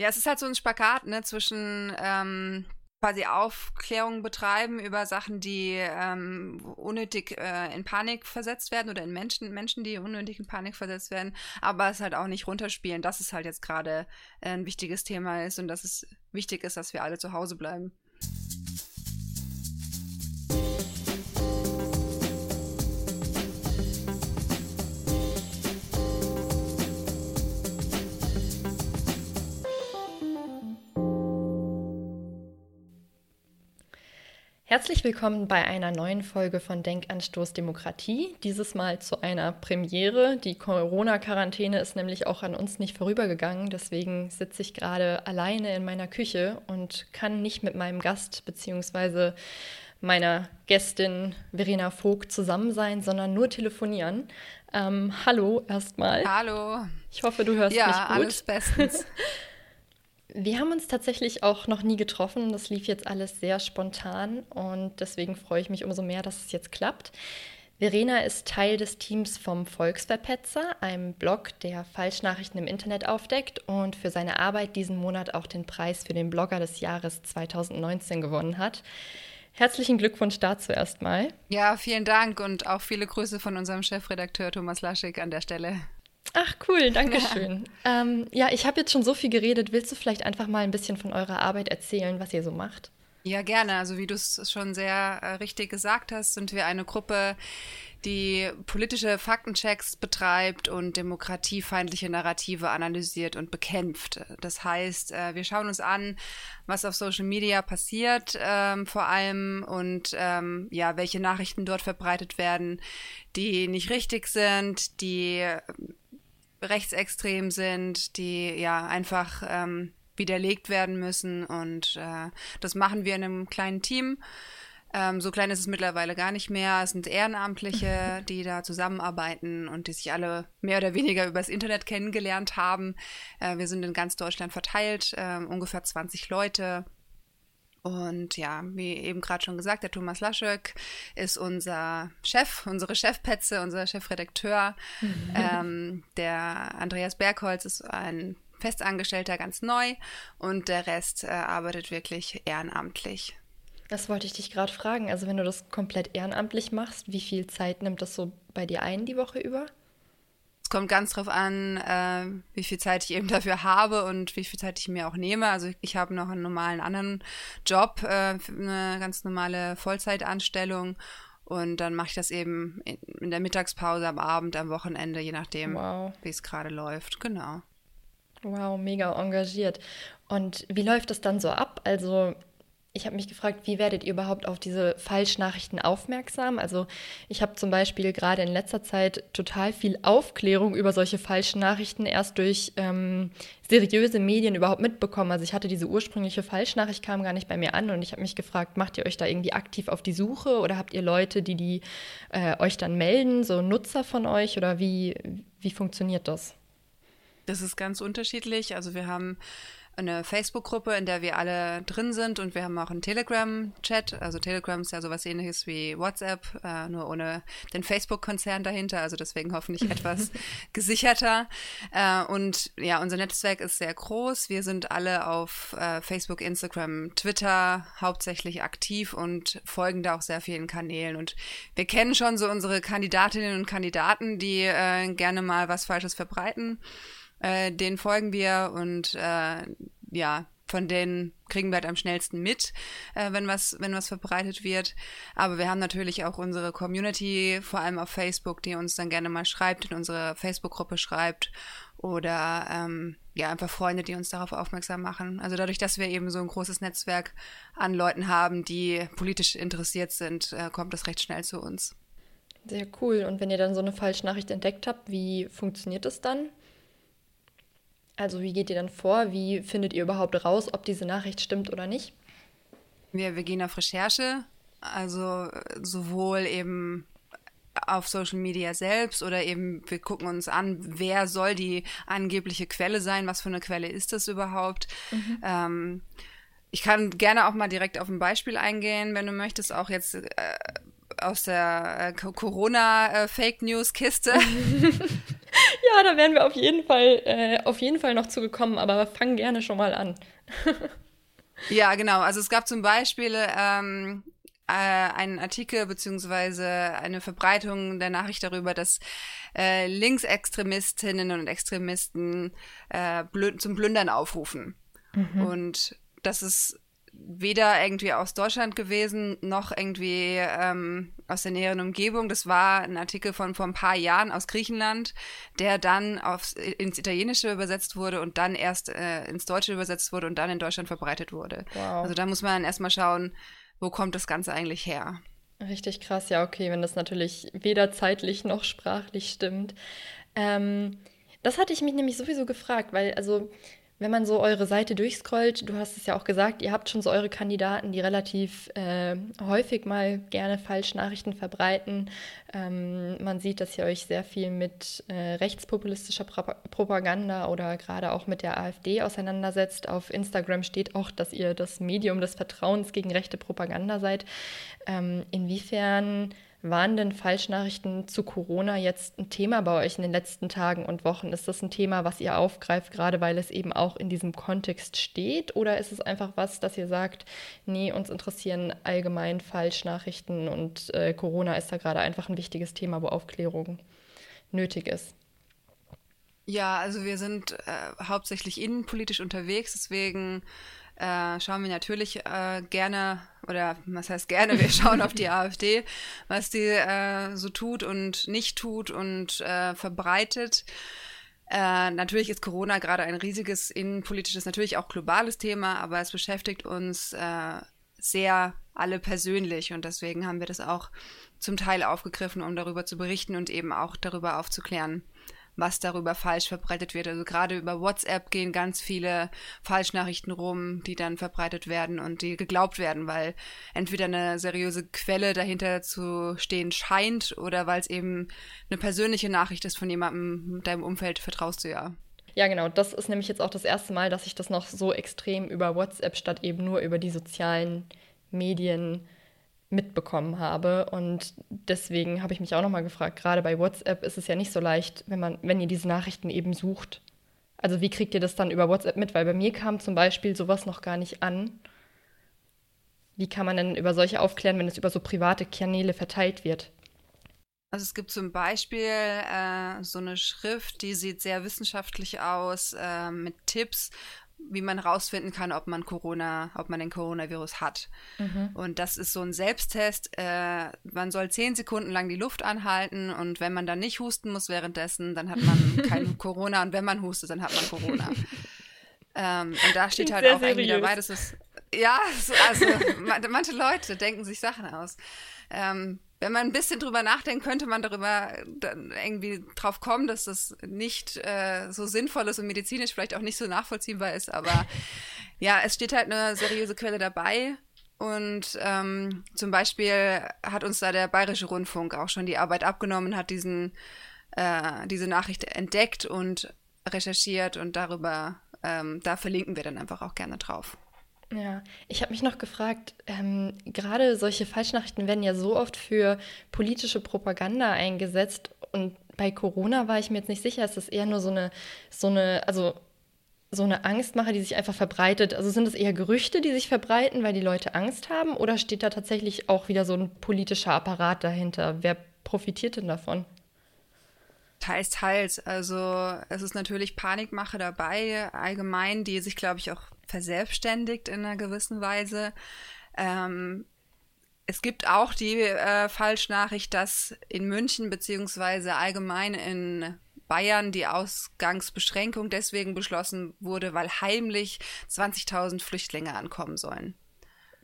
Ja, es ist halt so ein Spagat ne, zwischen ähm, quasi Aufklärung betreiben über Sachen, die ähm, unnötig äh, in Panik versetzt werden oder in Menschen, Menschen, die unnötig in Panik versetzt werden, aber es halt auch nicht runterspielen, dass es halt jetzt gerade äh, ein wichtiges Thema ist und dass es wichtig ist, dass wir alle zu Hause bleiben. Herzlich willkommen bei einer neuen Folge von Denkanstoß Demokratie. Dieses Mal zu einer Premiere. Die Corona-Quarantäne ist nämlich auch an uns nicht vorübergegangen. Deswegen sitze ich gerade alleine in meiner Küche und kann nicht mit meinem Gast bzw. meiner Gästin Verena Vogt zusammen sein, sondern nur telefonieren. Ähm, hallo erstmal. Hallo. Ich hoffe, du hörst ja, mich gut. Ja, alles bestens. Wir haben uns tatsächlich auch noch nie getroffen. Das lief jetzt alles sehr spontan und deswegen freue ich mich umso mehr, dass es jetzt klappt. Verena ist Teil des Teams vom Volksverpetzer, einem Blog, der Falschnachrichten im Internet aufdeckt und für seine Arbeit diesen Monat auch den Preis für den Blogger des Jahres 2019 gewonnen hat. Herzlichen Glückwunsch dazu erstmal. Ja, vielen Dank und auch viele Grüße von unserem Chefredakteur Thomas Laschig an der Stelle. Ach cool, danke schön. Ja, ähm, ja ich habe jetzt schon so viel geredet. Willst du vielleicht einfach mal ein bisschen von eurer Arbeit erzählen, was ihr so macht? Ja, gerne. Also wie du es schon sehr äh, richtig gesagt hast, sind wir eine Gruppe, die politische Faktenchecks betreibt und demokratiefeindliche Narrative analysiert und bekämpft. Das heißt, äh, wir schauen uns an, was auf Social Media passiert, ähm, vor allem und ähm, ja, welche Nachrichten dort verbreitet werden, die nicht richtig sind, die rechtsextrem sind, die ja einfach ähm, widerlegt werden müssen. Und äh, das machen wir in einem kleinen Team. Ähm, so klein ist es mittlerweile gar nicht mehr. Es sind Ehrenamtliche, die da zusammenarbeiten und die sich alle mehr oder weniger übers Internet kennengelernt haben. Äh, wir sind in ganz Deutschland verteilt, äh, ungefähr 20 Leute. Und ja, wie eben gerade schon gesagt, der Thomas Laschek ist unser Chef, unsere Chefpetze, unser Chefredakteur. Mhm. Ähm, der Andreas Bergholz ist ein Festangestellter ganz neu und der Rest äh, arbeitet wirklich ehrenamtlich. Das wollte ich dich gerade fragen. Also wenn du das komplett ehrenamtlich machst, wie viel Zeit nimmt das so bei dir ein die Woche über? Es kommt ganz drauf an, äh, wie viel Zeit ich eben dafür habe und wie viel Zeit ich mir auch nehme. Also ich, ich habe noch einen normalen anderen Job, äh, eine ganz normale Vollzeitanstellung. Und dann mache ich das eben in, in, der Mittagspause, am Abend, am Wochenende, je nachdem, wow. wie es gerade läuft. Genau. Wow, mega engagiert. Und wie läuft das dann so ab? Also ich habe mich gefragt, wie werdet ihr überhaupt auf diese Falschnachrichten aufmerksam? Also ich habe zum Beispiel gerade in letzter Zeit total viel Aufklärung über solche falschen Nachrichten erst durch ähm, seriöse Medien überhaupt mitbekommen. Also ich hatte diese ursprüngliche Falschnachricht, kam gar nicht bei mir an und ich habe mich gefragt, macht ihr euch da irgendwie aktiv auf die Suche oder habt ihr Leute, die die äh, euch dann melden, so Nutzer von euch oder wie, wie funktioniert das? Das ist ganz unterschiedlich. Also wir haben eine Facebook-Gruppe, in der wir alle drin sind und wir haben auch einen Telegram-Chat. Also Telegram ist ja sowas ähnliches wie WhatsApp, äh, nur ohne den Facebook-Konzern dahinter, also deswegen hoffentlich etwas gesicherter. Äh, und ja, unser Netzwerk ist sehr groß. Wir sind alle auf äh, Facebook, Instagram, Twitter hauptsächlich aktiv und folgen da auch sehr vielen Kanälen. Und wir kennen schon so unsere Kandidatinnen und Kandidaten, die äh, gerne mal was Falsches verbreiten. Äh, den folgen wir und äh, ja, von denen kriegen wir halt am schnellsten mit, äh, wenn was, wenn was verbreitet wird. Aber wir haben natürlich auch unsere Community, vor allem auf Facebook, die uns dann gerne mal schreibt, in unsere Facebook-Gruppe schreibt oder ähm, ja, einfach Freunde, die uns darauf aufmerksam machen. Also dadurch, dass wir eben so ein großes Netzwerk an Leuten haben, die politisch interessiert sind, äh, kommt das recht schnell zu uns. Sehr cool. Und wenn ihr dann so eine Falschnachricht entdeckt habt, wie funktioniert das dann? Also wie geht ihr dann vor? Wie findet ihr überhaupt raus, ob diese Nachricht stimmt oder nicht? Wir, wir gehen auf Recherche, also sowohl eben auf Social Media selbst oder eben wir gucken uns an, wer soll die angebliche Quelle sein, was für eine Quelle ist das überhaupt. Mhm. Ähm, ich kann gerne auch mal direkt auf ein Beispiel eingehen, wenn du möchtest, auch jetzt äh, aus der äh, Corona-Fake-News-Kiste. ja, da werden wir auf jeden Fall, äh, auf jeden Fall noch zugekommen, aber fang gerne schon mal an. ja, genau. Also es gab zum Beispiel ähm, äh, einen Artikel beziehungsweise eine Verbreitung der Nachricht darüber, dass äh, Linksextremistinnen und Extremisten äh, blü zum Plündern aufrufen. Mhm. Und das ist weder irgendwie aus Deutschland gewesen, noch irgendwie ähm, aus der näheren Umgebung. Das war ein Artikel von vor ein paar Jahren aus Griechenland, der dann aufs, ins Italienische übersetzt wurde und dann erst äh, ins Deutsche übersetzt wurde und dann in Deutschland verbreitet wurde. Wow. Also da muss man erstmal schauen, wo kommt das Ganze eigentlich her. Richtig krass, ja, okay, wenn das natürlich weder zeitlich noch sprachlich stimmt. Ähm, das hatte ich mich nämlich sowieso gefragt, weil also wenn man so eure Seite durchscrollt, du hast es ja auch gesagt, ihr habt schon so eure Kandidaten, die relativ äh, häufig mal gerne Falschnachrichten verbreiten. Ähm, man sieht, dass ihr euch sehr viel mit äh, rechtspopulistischer Pro Propaganda oder gerade auch mit der AfD auseinandersetzt. Auf Instagram steht auch, dass ihr das Medium des Vertrauens gegen rechte Propaganda seid. Ähm, inwiefern waren denn Falschnachrichten zu Corona jetzt ein Thema bei euch in den letzten Tagen und Wochen? Ist das ein Thema, was ihr aufgreift, gerade weil es eben auch in diesem Kontext steht? Oder ist es einfach was, dass ihr sagt, nee, uns interessieren allgemein Falschnachrichten und äh, Corona ist da gerade einfach ein wichtiges Thema, wo Aufklärung nötig ist? Ja, also wir sind äh, hauptsächlich innenpolitisch unterwegs, deswegen äh, schauen wir natürlich äh, gerne, oder was heißt gerne, wir schauen auf die AfD, was die äh, so tut und nicht tut und äh, verbreitet. Äh, natürlich ist Corona gerade ein riesiges innenpolitisches, natürlich auch globales Thema, aber es beschäftigt uns sehr alle persönlich und deswegen haben wir das auch zum Teil aufgegriffen, um darüber zu berichten und eben auch darüber aufzuklären was darüber falsch verbreitet wird. Also gerade über WhatsApp gehen ganz viele Falschnachrichten rum, die dann verbreitet werden und die geglaubt werden, weil entweder eine seriöse Quelle dahinter zu stehen scheint oder weil es eben eine persönliche Nachricht ist von jemandem, deinem Umfeld vertraust du ja. Ja, genau. Das ist nämlich jetzt auch das erste Mal, dass ich das noch so extrem über WhatsApp statt eben nur über die sozialen Medien mitbekommen habe. Und deswegen habe ich mich auch nochmal gefragt, gerade bei WhatsApp ist es ja nicht so leicht, wenn man, wenn ihr diese Nachrichten eben sucht. Also wie kriegt ihr das dann über WhatsApp mit? Weil bei mir kam zum Beispiel sowas noch gar nicht an. Wie kann man denn über solche aufklären, wenn es über so private Kanäle verteilt wird? Also es gibt zum Beispiel äh, so eine Schrift, die sieht sehr wissenschaftlich aus, äh, mit Tipps, wie man herausfinden kann, ob man Corona, ob man den Coronavirus hat. Mhm. Und das ist so ein Selbsttest. Äh, man soll zehn Sekunden lang die Luft anhalten und wenn man dann nicht husten muss währenddessen, dann hat man kein Corona und wenn man hustet, dann hat man Corona. ähm, und da steht halt auch irgendwie dabei, dass es ja, also manche Leute denken sich Sachen aus. Ähm, wenn man ein bisschen drüber nachdenkt, könnte man darüber dann irgendwie drauf kommen, dass das nicht äh, so sinnvoll ist und medizinisch vielleicht auch nicht so nachvollziehbar ist. Aber ja, es steht halt eine seriöse Quelle dabei. Und ähm, zum Beispiel hat uns da der Bayerische Rundfunk auch schon die Arbeit abgenommen, hat diesen, äh, diese Nachricht entdeckt und recherchiert und darüber, ähm, da verlinken wir dann einfach auch gerne drauf. Ja, ich habe mich noch gefragt, ähm, gerade solche Falschnachrichten werden ja so oft für politische Propaganda eingesetzt und bei Corona war ich mir jetzt nicht sicher, ist das eher nur so eine, so eine, also so eine Angstmache, die sich einfach verbreitet? Also sind es eher Gerüchte, die sich verbreiten, weil die Leute Angst haben oder steht da tatsächlich auch wieder so ein politischer Apparat dahinter? Wer profitiert denn davon? Teils, teils. Also es ist natürlich Panikmache dabei, allgemein, die sich, glaube ich, auch verselbstständigt in einer gewissen Weise. Ähm, es gibt auch die äh, Falschnachricht, dass in München beziehungsweise allgemein in Bayern die Ausgangsbeschränkung deswegen beschlossen wurde, weil heimlich 20.000 Flüchtlinge ankommen sollen.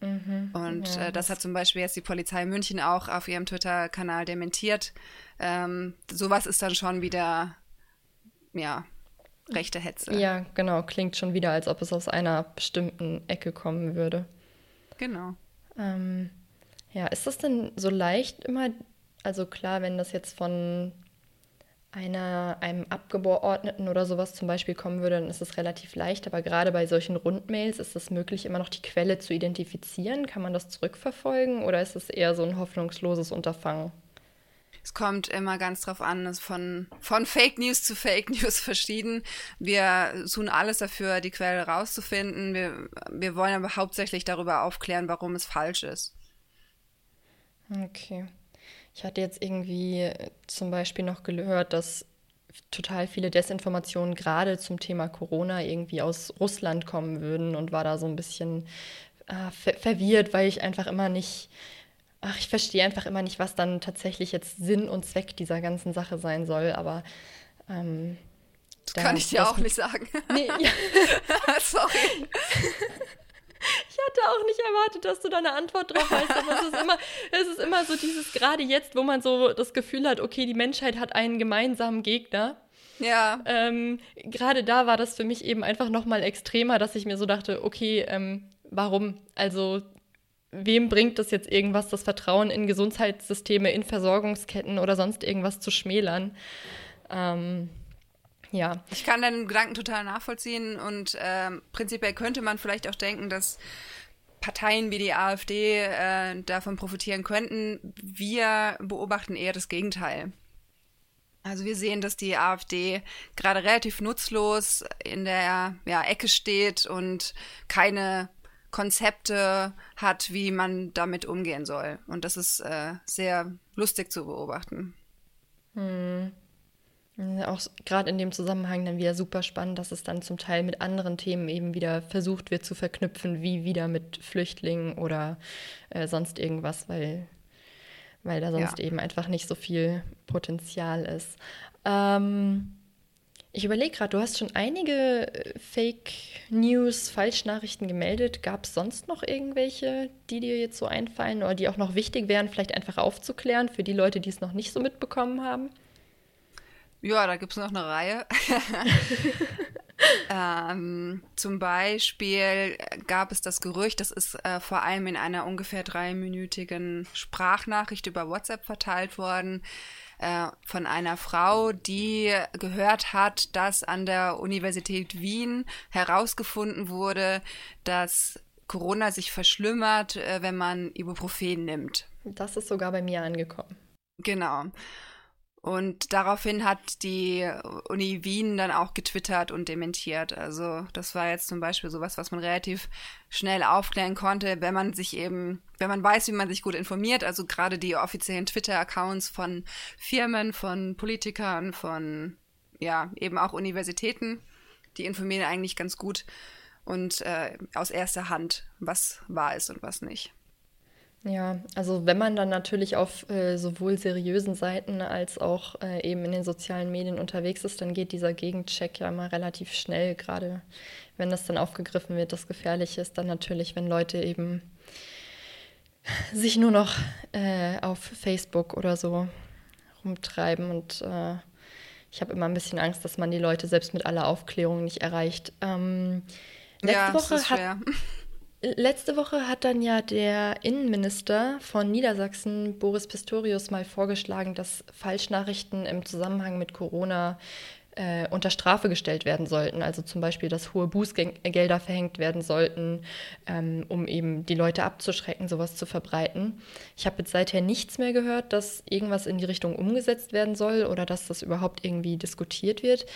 Mhm, und ja, äh, das hat zum Beispiel jetzt die Polizei München auch auf ihrem Twitter-Kanal dementiert. Ähm, sowas ist dann schon wieder, ja, rechte Hetze. Ja, genau. Klingt schon wieder, als ob es aus einer bestimmten Ecke kommen würde. Genau. Ähm, ja, ist das denn so leicht immer? Also klar, wenn das jetzt von einer, einem Abgeordneten oder sowas zum Beispiel kommen würde, dann ist es relativ leicht. Aber gerade bei solchen Rundmails ist es möglich, immer noch die Quelle zu identifizieren. Kann man das zurückverfolgen oder ist es eher so ein hoffnungsloses Unterfangen? Es kommt immer ganz drauf an, es von, von Fake News zu Fake News verschieden. Wir tun alles dafür, die Quelle rauszufinden. Wir, wir wollen aber hauptsächlich darüber aufklären, warum es falsch ist. Okay. Ich hatte jetzt irgendwie zum Beispiel noch gehört, dass total viele Desinformationen gerade zum Thema Corona irgendwie aus Russland kommen würden und war da so ein bisschen äh, ver verwirrt, weil ich einfach immer nicht ach, ich verstehe einfach immer nicht, was dann tatsächlich jetzt Sinn und Zweck dieser ganzen Sache sein soll, aber ähm, das da, kann ich dir auch nicht sagen. Nee, ja. Sorry. Ich hatte auch nicht erwartet, dass du da eine Antwort drauf weißt, aber es ist immer, es ist immer so dieses, gerade jetzt, wo man so das Gefühl hat, okay, die Menschheit hat einen gemeinsamen Gegner. Ja. Ähm, gerade da war das für mich eben einfach nochmal extremer, dass ich mir so dachte, okay, ähm, warum? Also wem bringt es jetzt irgendwas, das Vertrauen in Gesundheitssysteme, in Versorgungsketten oder sonst irgendwas zu schmälern? Ähm, ja. Ich kann deinen Gedanken total nachvollziehen und ähm, prinzipiell könnte man vielleicht auch denken, dass Parteien wie die AfD äh, davon profitieren könnten. Wir beobachten eher das Gegenteil. Also wir sehen, dass die AfD gerade relativ nutzlos in der ja, Ecke steht und keine Konzepte hat, wie man damit umgehen soll. Und das ist äh, sehr lustig zu beobachten. Hm. Auch gerade in dem Zusammenhang dann wieder super spannend, dass es dann zum Teil mit anderen Themen eben wieder versucht wird zu verknüpfen, wie wieder mit Flüchtlingen oder äh, sonst irgendwas, weil, weil da sonst ja. eben einfach nicht so viel Potenzial ist. Ähm, ich überlege gerade, du hast schon einige äh, Fake News, Falschnachrichten gemeldet. Gab es sonst noch irgendwelche, die dir jetzt so einfallen oder die auch noch wichtig wären, vielleicht einfach aufzuklären für die Leute, die es noch nicht so mitbekommen haben? Ja, da gibt es noch eine Reihe. ähm, zum Beispiel gab es das Gerücht, das ist äh, vor allem in einer ungefähr dreiminütigen Sprachnachricht über WhatsApp verteilt worden, äh, von einer Frau, die gehört hat, dass an der Universität Wien herausgefunden wurde, dass Corona sich verschlimmert, äh, wenn man Ibuprofen nimmt. Das ist sogar bei mir angekommen. Genau. Und daraufhin hat die Uni Wien dann auch getwittert und dementiert. Also das war jetzt zum Beispiel sowas, was man relativ schnell aufklären konnte, wenn man sich eben, wenn man weiß, wie man sich gut informiert. Also gerade die offiziellen Twitter-Accounts von Firmen, von Politikern, von ja eben auch Universitäten, die informieren eigentlich ganz gut und äh, aus erster Hand, was wahr ist und was nicht. Ja, also wenn man dann natürlich auf äh, sowohl seriösen Seiten als auch äh, eben in den sozialen Medien unterwegs ist, dann geht dieser Gegencheck ja immer relativ schnell, gerade wenn das dann aufgegriffen wird. Das Gefährliche ist dann natürlich, wenn Leute eben sich nur noch äh, auf Facebook oder so rumtreiben und äh, ich habe immer ein bisschen Angst, dass man die Leute selbst mit aller Aufklärung nicht erreicht. Ähm, letzte ja, Woche hat, Letzte Woche hat dann ja der Innenminister von Niedersachsen, Boris Pistorius, mal vorgeschlagen, dass Falschnachrichten im Zusammenhang mit Corona äh, unter Strafe gestellt werden sollten. Also zum Beispiel, dass hohe Bußgelder verhängt werden sollten, ähm, um eben die Leute abzuschrecken, sowas zu verbreiten. Ich habe jetzt seither nichts mehr gehört, dass irgendwas in die Richtung umgesetzt werden soll oder dass das überhaupt irgendwie diskutiert wird.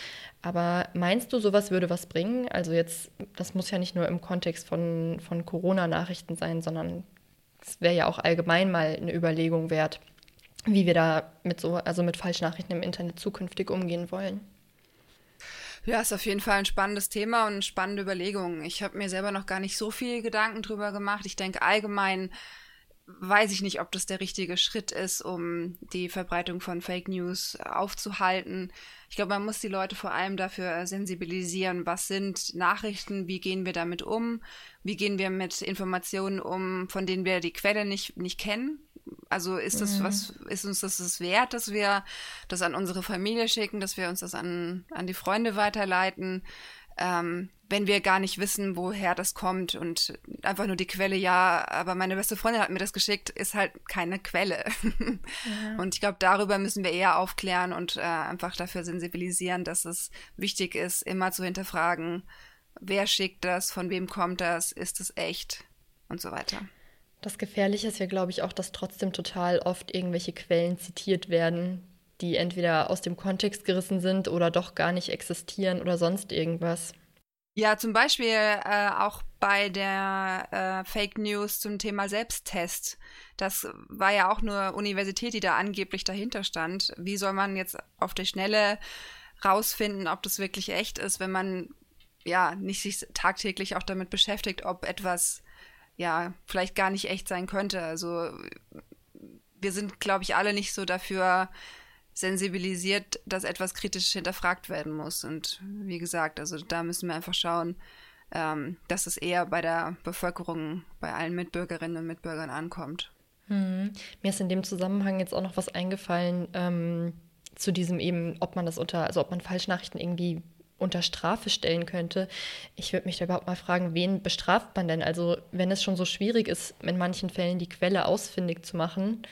Aber meinst du, sowas würde was bringen? Also jetzt, das muss ja nicht nur im Kontext von, von Corona-Nachrichten sein, sondern es wäre ja auch allgemein mal eine Überlegung wert, wie wir da mit so, also mit Falschnachrichten im Internet zukünftig umgehen wollen. Ja, ist auf jeden Fall ein spannendes Thema und spannende Überlegung. Ich habe mir selber noch gar nicht so viel Gedanken drüber gemacht. Ich denke allgemein weiß ich nicht, ob das der richtige Schritt ist, um die Verbreitung von Fake News aufzuhalten. Ich glaube, man muss die Leute vor allem dafür sensibilisieren, was sind Nachrichten, wie gehen wir damit um, wie gehen wir mit Informationen um, von denen wir die Quelle nicht, nicht kennen. Also ist das mhm. was, ist uns das, das wert, dass wir das an unsere Familie schicken, dass wir uns das an, an die Freunde weiterleiten, ähm, wenn wir gar nicht wissen, woher das kommt und einfach nur die Quelle, ja, aber meine beste Freundin hat mir das geschickt, ist halt keine Quelle. Ja. Und ich glaube, darüber müssen wir eher aufklären und äh, einfach dafür sensibilisieren, dass es wichtig ist, immer zu hinterfragen, wer schickt das, von wem kommt das, ist es echt und so weiter. Das Gefährliche ist ja, glaube ich, auch, dass trotzdem total oft irgendwelche Quellen zitiert werden, die entweder aus dem Kontext gerissen sind oder doch gar nicht existieren oder sonst irgendwas. Ja, zum Beispiel äh, auch bei der äh, Fake News zum Thema Selbsttest. Das war ja auch nur Universität, die da angeblich dahinter stand. Wie soll man jetzt auf der Schnelle rausfinden, ob das wirklich echt ist, wenn man ja nicht sich tagtäglich auch damit beschäftigt, ob etwas ja vielleicht gar nicht echt sein könnte. Also wir sind, glaube ich, alle nicht so dafür sensibilisiert, dass etwas kritisch hinterfragt werden muss. Und wie gesagt, also da müssen wir einfach schauen, ähm, dass es eher bei der Bevölkerung, bei allen Mitbürgerinnen und Mitbürgern ankommt. Hm. Mir ist in dem Zusammenhang jetzt auch noch was eingefallen ähm, zu diesem eben, ob man das unter, also ob man Falschnachrichten irgendwie unter Strafe stellen könnte. Ich würde mich da überhaupt mal fragen, wen bestraft man denn? Also wenn es schon so schwierig ist, in manchen Fällen die Quelle ausfindig zu machen,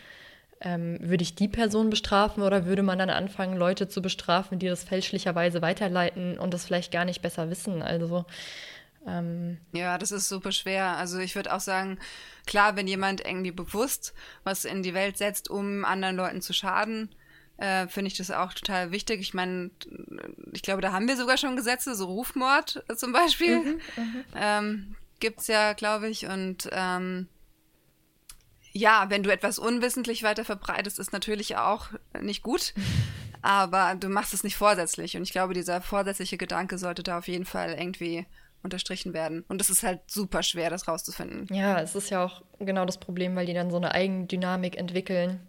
ähm, würde ich die Person bestrafen oder würde man dann anfangen, Leute zu bestrafen, die das fälschlicherweise weiterleiten und das vielleicht gar nicht besser wissen? Also ähm ja, das ist super schwer. Also ich würde auch sagen, klar, wenn jemand irgendwie bewusst was in die Welt setzt, um anderen Leuten zu schaden, äh, finde ich das auch total wichtig. Ich meine, ich glaube, da haben wir sogar schon Gesetze, so Rufmord zum Beispiel. Mhm, mhm. ähm, Gibt es ja, glaube ich. Und ähm, ja, wenn du etwas unwissentlich weiter verbreitest, ist natürlich auch nicht gut. Aber du machst es nicht vorsätzlich. Und ich glaube, dieser vorsätzliche Gedanke sollte da auf jeden Fall irgendwie unterstrichen werden. Und es ist halt super schwer, das rauszufinden. Ja, es ist ja auch genau das Problem, weil die dann so eine Eigendynamik entwickeln.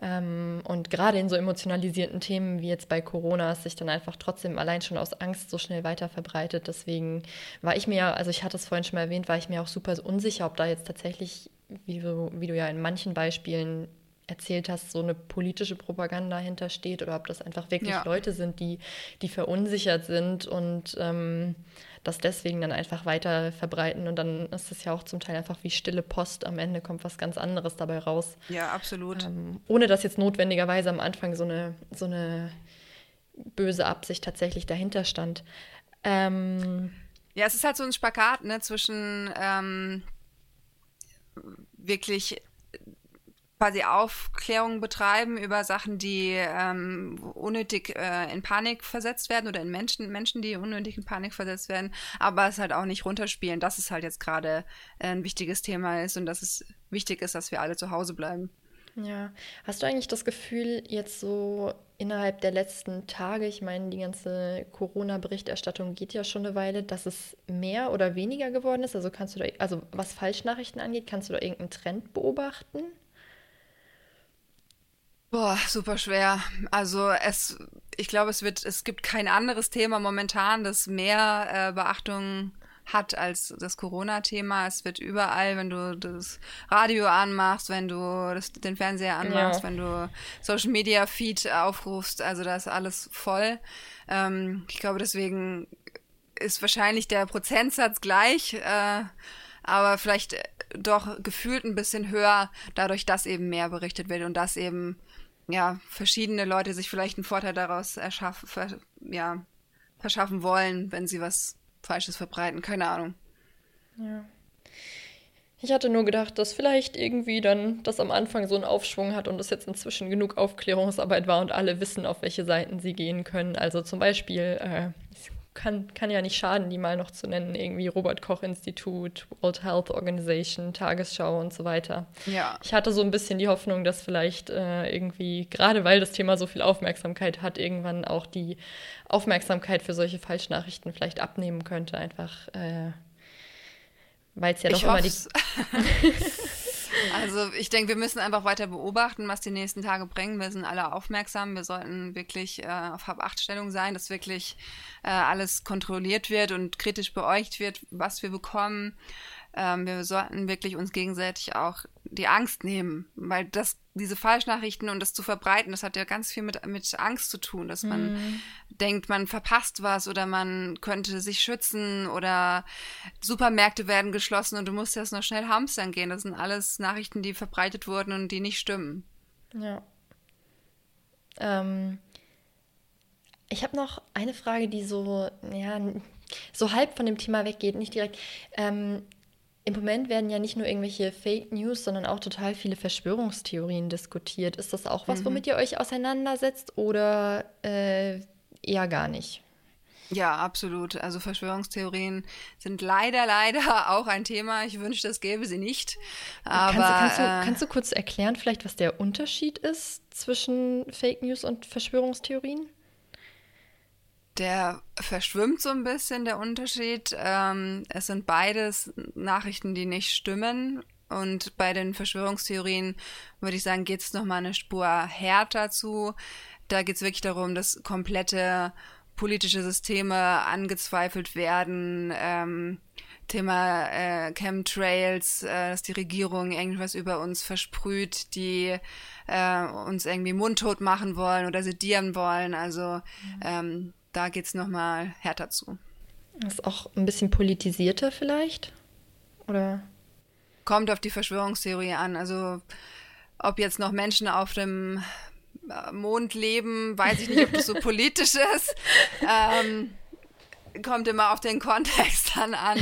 Ähm, und gerade in so emotionalisierten Themen wie jetzt bei Corona ist sich dann einfach trotzdem allein schon aus Angst so schnell weiter verbreitet. Deswegen war ich mir, also ich hatte es vorhin schon mal erwähnt, war ich mir auch super unsicher, ob da jetzt tatsächlich wie du, wie du ja in manchen Beispielen erzählt hast, so eine politische Propaganda hintersteht oder ob das einfach wirklich ja. Leute sind, die, die verunsichert sind und ähm, das deswegen dann einfach weiter verbreiten. Und dann ist es ja auch zum Teil einfach wie stille Post. Am Ende kommt was ganz anderes dabei raus. Ja, absolut. Ähm, ohne dass jetzt notwendigerweise am Anfang so eine, so eine böse Absicht tatsächlich dahinter stand. Ähm, ja, es ist halt so ein Spagat ne, zwischen ähm, wirklich quasi Aufklärung betreiben über Sachen, die ähm, unnötig äh, in Panik versetzt werden oder in Menschen, Menschen, die unnötig in Panik versetzt werden, aber es halt auch nicht runterspielen, dass es halt jetzt gerade äh, ein wichtiges Thema ist und dass es wichtig ist, dass wir alle zu Hause bleiben. Ja, hast du eigentlich das Gefühl, jetzt so innerhalb der letzten Tage, ich meine, die ganze Corona-Berichterstattung geht ja schon eine Weile, dass es mehr oder weniger geworden ist? Also kannst du da, also was Falschnachrichten angeht, kannst du da irgendeinen Trend beobachten? Boah, super schwer. Also es, ich glaube, es wird, es gibt kein anderes Thema momentan, das mehr äh, Beachtung hat als das Corona-Thema. Es wird überall, wenn du das Radio anmachst, wenn du das, den Fernseher anmachst, ja. wenn du Social Media Feed aufrufst, also da ist alles voll. Ähm, ich glaube, deswegen ist wahrscheinlich der Prozentsatz gleich, äh, aber vielleicht doch gefühlt ein bisschen höher, dadurch, dass eben mehr berichtet wird und dass eben ja verschiedene Leute sich vielleicht einen Vorteil daraus erschaffen, ja, verschaffen wollen, wenn sie was Falsches verbreiten, keine Ahnung. Ja. Ich hatte nur gedacht, dass vielleicht irgendwie dann das am Anfang so einen Aufschwung hat und es jetzt inzwischen genug Aufklärungsarbeit war und alle wissen, auf welche Seiten sie gehen können. Also zum Beispiel, äh, kann, kann ja nicht schaden, die mal noch zu nennen, irgendwie Robert Koch Institut, World Health Organization, Tagesschau und so weiter. Ja. Ich hatte so ein bisschen die Hoffnung, dass vielleicht äh, irgendwie, gerade weil das Thema so viel Aufmerksamkeit hat, irgendwann auch die Aufmerksamkeit für solche Falschnachrichten vielleicht abnehmen könnte, einfach äh, weil es ja doch ich immer die. Also ich denke, wir müssen einfach weiter beobachten, was die nächsten Tage bringen. Wir sind alle aufmerksam. Wir sollten wirklich äh, auf Hab-Acht-Stellung sein, dass wirklich äh, alles kontrolliert wird und kritisch beäugt wird, was wir bekommen. Ähm, wir sollten wirklich uns gegenseitig auch die Angst nehmen, weil das, diese Falschnachrichten und das zu verbreiten, das hat ja ganz viel mit, mit Angst zu tun, dass man mhm. denkt, man verpasst was oder man könnte sich schützen oder Supermärkte werden geschlossen und du musst jetzt noch schnell hamstern gehen. Das sind alles Nachrichten, die verbreitet wurden und die nicht stimmen. Ja. Ähm, ich habe noch eine Frage, die so, ja, so halb von dem Thema weggeht, nicht direkt. Ähm, im Moment werden ja nicht nur irgendwelche Fake News, sondern auch total viele Verschwörungstheorien diskutiert. Ist das auch was, mhm. womit ihr euch auseinandersetzt oder äh, eher gar nicht? Ja, absolut. Also Verschwörungstheorien sind leider, leider auch ein Thema. Ich wünschte, es gäbe sie nicht. Aber, kannst, kannst, du, äh, kannst du kurz erklären, vielleicht, was der Unterschied ist zwischen Fake News und Verschwörungstheorien? Der verschwimmt so ein bisschen, der Unterschied. Ähm, es sind beides Nachrichten, die nicht stimmen. Und bei den Verschwörungstheorien würde ich sagen, geht es nochmal eine Spur härter zu. Da geht es wirklich darum, dass komplette politische Systeme angezweifelt werden. Ähm, Thema äh, Chemtrails, äh, dass die Regierung irgendwas über uns versprüht, die äh, uns irgendwie mundtot machen wollen oder sedieren wollen. Also ähm, da geht es nochmal härter zu. Ist auch ein bisschen politisierter vielleicht? Oder? Kommt auf die Verschwörungstheorie an. Also ob jetzt noch Menschen auf dem Mond leben, weiß ich nicht, ob das so politisch ist. Ähm, kommt immer auf den Kontext dann an.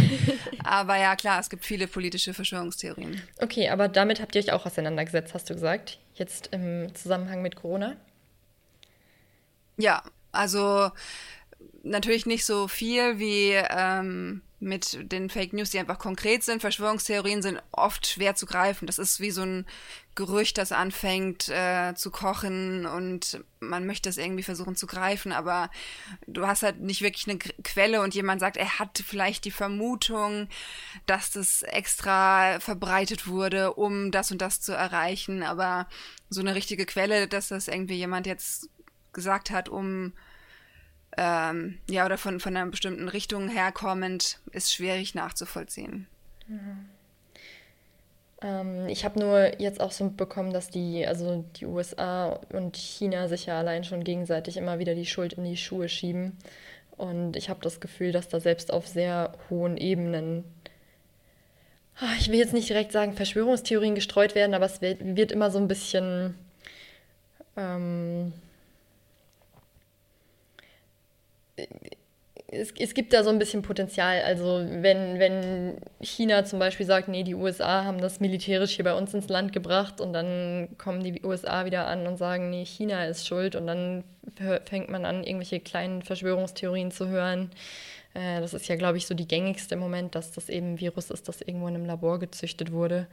Aber ja, klar, es gibt viele politische Verschwörungstheorien. Okay, aber damit habt ihr euch auch auseinandergesetzt, hast du gesagt, jetzt im Zusammenhang mit Corona? Ja, also natürlich nicht so viel wie ähm, mit den Fake News, die einfach konkret sind. Verschwörungstheorien sind oft schwer zu greifen. Das ist wie so ein Gerücht, das anfängt äh, zu kochen und man möchte es irgendwie versuchen zu greifen, aber du hast halt nicht wirklich eine Quelle und jemand sagt, er hat vielleicht die Vermutung, dass das extra verbreitet wurde, um das und das zu erreichen, aber so eine richtige Quelle, dass das irgendwie jemand jetzt gesagt hat, um ähm, ja, oder von, von einer bestimmten Richtung herkommend, ist schwierig nachzuvollziehen. Mhm. Ähm, ich habe nur jetzt auch so mitbekommen, dass die, also die USA und China sich ja allein schon gegenseitig immer wieder die Schuld in die Schuhe schieben. Und ich habe das Gefühl, dass da selbst auf sehr hohen Ebenen, ah, ich will jetzt nicht direkt sagen, Verschwörungstheorien gestreut werden, aber es wird, immer so ein bisschen ähm, es, es gibt da so ein bisschen Potenzial. Also wenn, wenn China zum Beispiel sagt, nee, die USA haben das militärisch hier bei uns ins Land gebracht und dann kommen die USA wieder an und sagen, nee, China ist schuld und dann fängt man an, irgendwelche kleinen Verschwörungstheorien zu hören. Äh, das ist ja, glaube ich, so die gängigste im Moment, dass das eben ein Virus ist, das irgendwo in einem Labor gezüchtet wurde.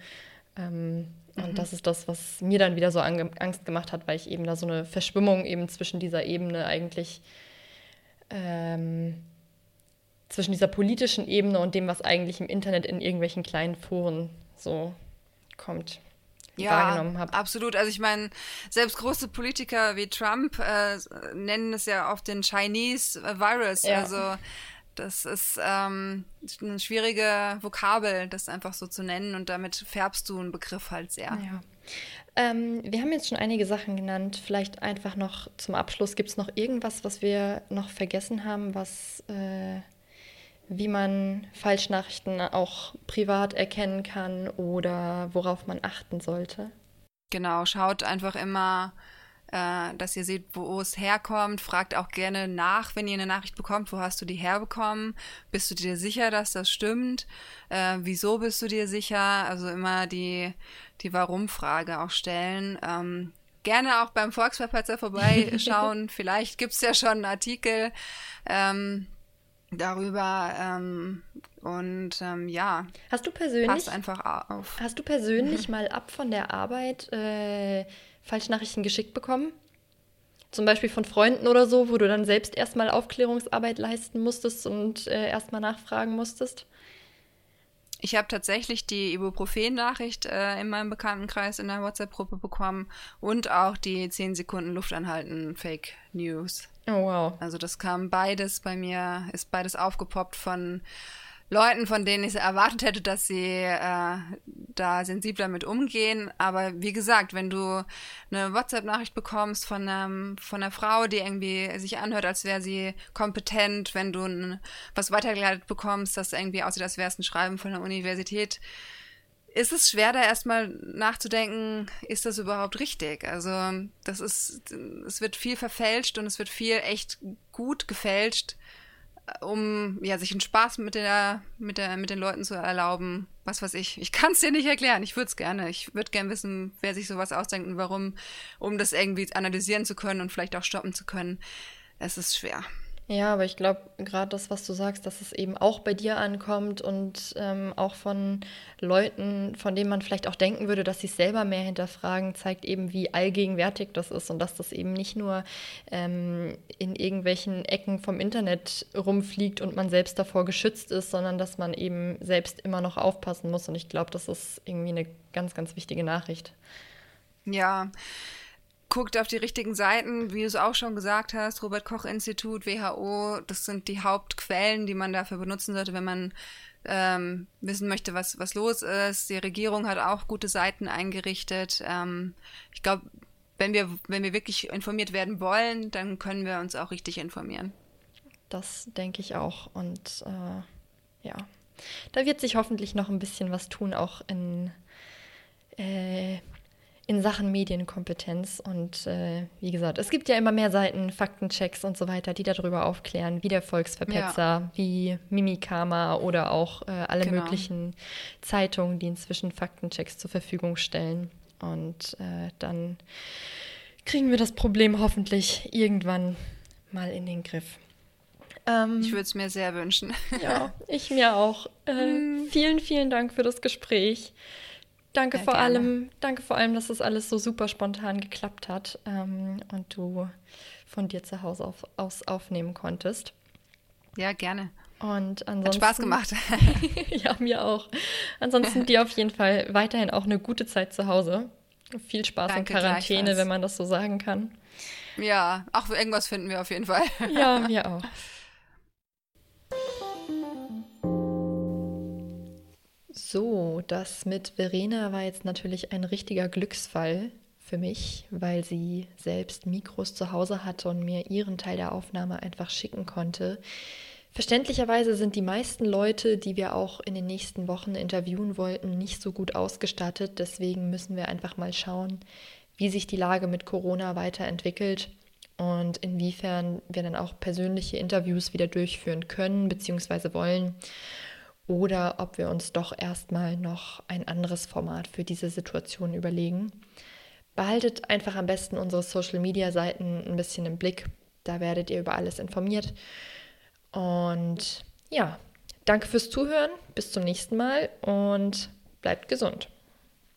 Ähm, und mhm. das ist das, was mir dann wieder so Angst gemacht hat, weil ich eben da so eine Verschwimmung eben zwischen dieser Ebene eigentlich ähm, zwischen dieser politischen Ebene und dem, was eigentlich im Internet in irgendwelchen kleinen Foren so kommt. Ja, wahrgenommen habe. absolut. Also ich meine, selbst große Politiker wie Trump äh, nennen es ja oft den Chinese Virus. Ja. Also das ist ähm, eine schwierige Vokabel, das einfach so zu nennen und damit färbst du einen Begriff halt sehr. Ja. Ähm, wir haben jetzt schon einige Sachen genannt. Vielleicht einfach noch zum Abschluss. Gibt es noch irgendwas, was wir noch vergessen haben, was, äh, wie man Falschnachrichten auch privat erkennen kann oder worauf man achten sollte? Genau, schaut einfach immer, äh, dass ihr seht, wo es herkommt. Fragt auch gerne nach, wenn ihr eine Nachricht bekommt, wo hast du die herbekommen? Bist du dir sicher, dass das stimmt? Äh, wieso bist du dir sicher? Also immer die, die Warum-Frage auch stellen. Ähm, gerne auch beim Volksverpetzer vorbeischauen. Vielleicht gibt es ja schon einen Artikel ähm, darüber. Ähm, und ähm, ja, hast du persönlich passt einfach auf. Hast du persönlich mal ab von der Arbeit äh, Falschnachrichten geschickt bekommen? Zum Beispiel von Freunden oder so, wo du dann selbst erstmal Aufklärungsarbeit leisten musstest und äh, erstmal nachfragen musstest? Ich habe tatsächlich die Ibuprofen-Nachricht äh, in meinem Bekanntenkreis in der WhatsApp-Gruppe bekommen und auch die 10 Sekunden Luftanhalten Fake News. Oh wow. Also das kam beides bei mir, ist beides aufgepoppt von Leuten, von denen ich erwartet hätte, dass sie äh, da sensibler mit umgehen. Aber wie gesagt, wenn du eine WhatsApp-Nachricht bekommst von, einem, von einer Frau, die irgendwie sich anhört, als wäre sie kompetent, wenn du ein, was weitergeleitet bekommst, das irgendwie aussieht, als wäre es ein Schreiben von der Universität, ist es schwer, da erstmal nachzudenken, ist das überhaupt richtig? Also, das ist, es wird viel verfälscht und es wird viel echt gut gefälscht um ja, sich einen Spaß mit, der, mit, der, mit den Leuten zu erlauben. Was weiß ich. Ich kann es dir nicht erklären. Ich würde es gerne. Ich würde gerne wissen, wer sich sowas ausdenkt und warum, um das irgendwie analysieren zu können und vielleicht auch stoppen zu können. Es ist schwer. Ja, aber ich glaube, gerade das, was du sagst, dass es eben auch bei dir ankommt und ähm, auch von Leuten, von denen man vielleicht auch denken würde, dass sie es selber mehr hinterfragen, zeigt eben, wie allgegenwärtig das ist und dass das eben nicht nur ähm, in irgendwelchen Ecken vom Internet rumfliegt und man selbst davor geschützt ist, sondern dass man eben selbst immer noch aufpassen muss. Und ich glaube, das ist irgendwie eine ganz, ganz wichtige Nachricht. Ja guckt auf die richtigen Seiten, wie du es auch schon gesagt hast, Robert Koch Institut, WHO, das sind die Hauptquellen, die man dafür benutzen sollte, wenn man ähm, wissen möchte, was, was los ist. Die Regierung hat auch gute Seiten eingerichtet. Ähm, ich glaube, wenn wir, wenn wir wirklich informiert werden wollen, dann können wir uns auch richtig informieren. Das denke ich auch. Und äh, ja, da wird sich hoffentlich noch ein bisschen was tun, auch in äh, in Sachen Medienkompetenz. Und äh, wie gesagt, es gibt ja immer mehr Seiten, Faktenchecks und so weiter, die darüber aufklären, wie der Volksverpetzer, ja. wie Mimikama oder auch äh, alle genau. möglichen Zeitungen, die inzwischen Faktenchecks zur Verfügung stellen. Und äh, dann kriegen wir das Problem hoffentlich irgendwann mal in den Griff. Ähm, ich würde es mir sehr wünschen. Ja, ich mir auch. Äh, vielen, vielen Dank für das Gespräch. Danke ja, vor gerne. allem, danke vor allem, dass das alles so super spontan geklappt hat ähm, und du von dir zu Hause auf, aus aufnehmen konntest. Ja, gerne. Und ansonsten. Hat Spaß gemacht. ja, mir auch. Ansonsten dir auf jeden Fall weiterhin auch eine gute Zeit zu Hause. Viel Spaß Danke, in Quarantäne, wenn man das so sagen kann. Ja, auch irgendwas finden wir auf jeden Fall. ja, wir auch. So, das mit Verena war jetzt natürlich ein richtiger Glücksfall für mich, weil sie selbst Mikros zu Hause hatte und mir ihren Teil der Aufnahme einfach schicken konnte. Verständlicherweise sind die meisten Leute, die wir auch in den nächsten Wochen interviewen wollten, nicht so gut ausgestattet. Deswegen müssen wir einfach mal schauen, wie sich die Lage mit Corona weiterentwickelt und inwiefern wir dann auch persönliche Interviews wieder durchführen können bzw. wollen oder ob wir uns doch erstmal noch ein anderes Format für diese Situation überlegen. Behaltet einfach am besten unsere Social-Media-Seiten ein bisschen im Blick. Da werdet ihr über alles informiert. Und ja, danke fürs Zuhören. Bis zum nächsten Mal und bleibt gesund.